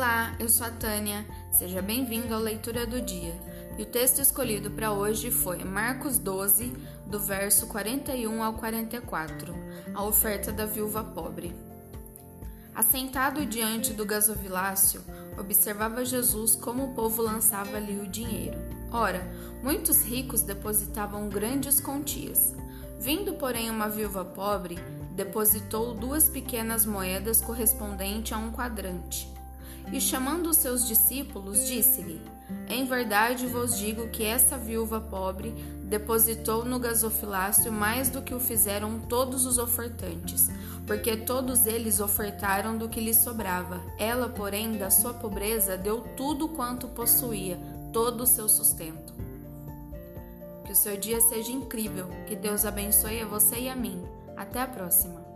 Olá, eu sou a Tânia. Seja bem-vindo à leitura do dia. E o texto escolhido para hoje foi Marcos 12, do verso 41 ao 44, a oferta da viúva pobre. Assentado diante do gasofilácio, observava Jesus como o povo lançava ali o dinheiro. Ora, muitos ricos depositavam grandes quantias. Vindo, porém, uma viúva pobre, depositou duas pequenas moedas correspondentes a um quadrante. E chamando os seus discípulos, disse-lhe: Em verdade vos digo que essa viúva pobre depositou no gasofilácio mais do que o fizeram todos os ofertantes, porque todos eles ofertaram do que lhe sobrava. Ela, porém, da sua pobreza, deu tudo quanto possuía, todo o seu sustento. Que o seu dia seja incrível, que Deus abençoe a você e a mim. Até a próxima!